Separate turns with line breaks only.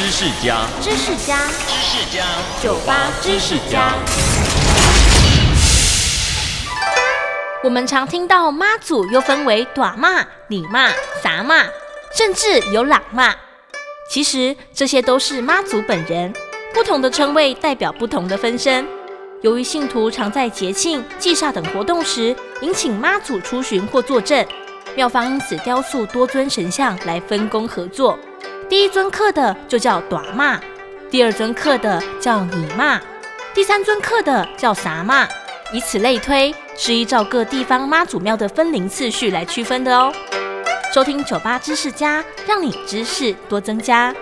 知识家，
知识家，
知识家，
酒吧知识家。我们常听到妈祖又分为短骂、李妈、杂骂，甚至有喇嘛。其实这些都是妈祖本人，不同的称谓代表不同的分身。由于信徒常在节庆、祭煞等活动时，引请妈祖出巡或坐镇，庙方因此雕塑多尊神像来分工合作。第一尊刻的就叫短妈，第二尊刻的叫你妈，第三尊刻的叫啥妈，以此类推。是依照各地方妈祖庙的分灵次序来区分的哦。收听酒吧知识家，让你知识多增加。